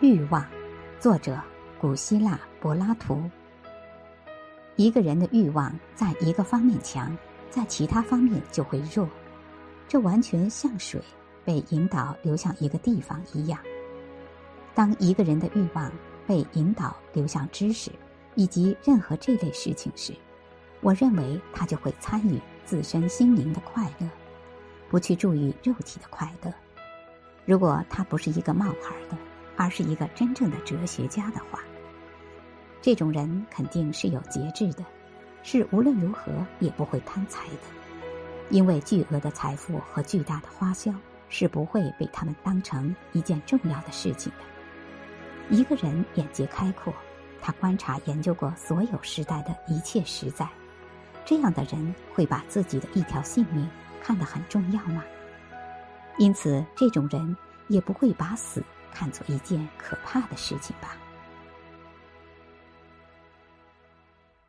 欲望，作者古希腊柏拉图。一个人的欲望在一个方面强，在其他方面就会弱，这完全像水被引导流向一个地方一样。当一个人的欲望被引导流向知识以及任何这类事情时，我认为他就会参与自身心灵的快乐，不去注意肉体的快乐。如果他不是一个冒牌的。而是一个真正的哲学家的话，这种人肯定是有节制的，是无论如何也不会贪财的，因为巨额的财富和巨大的花销是不会被他们当成一件重要的事情的。一个人眼界开阔，他观察研究过所有时代的一切实在，这样的人会把自己的一条性命看得很重要吗？因此，这种人也不会把死。看作一件可怕的事情吧。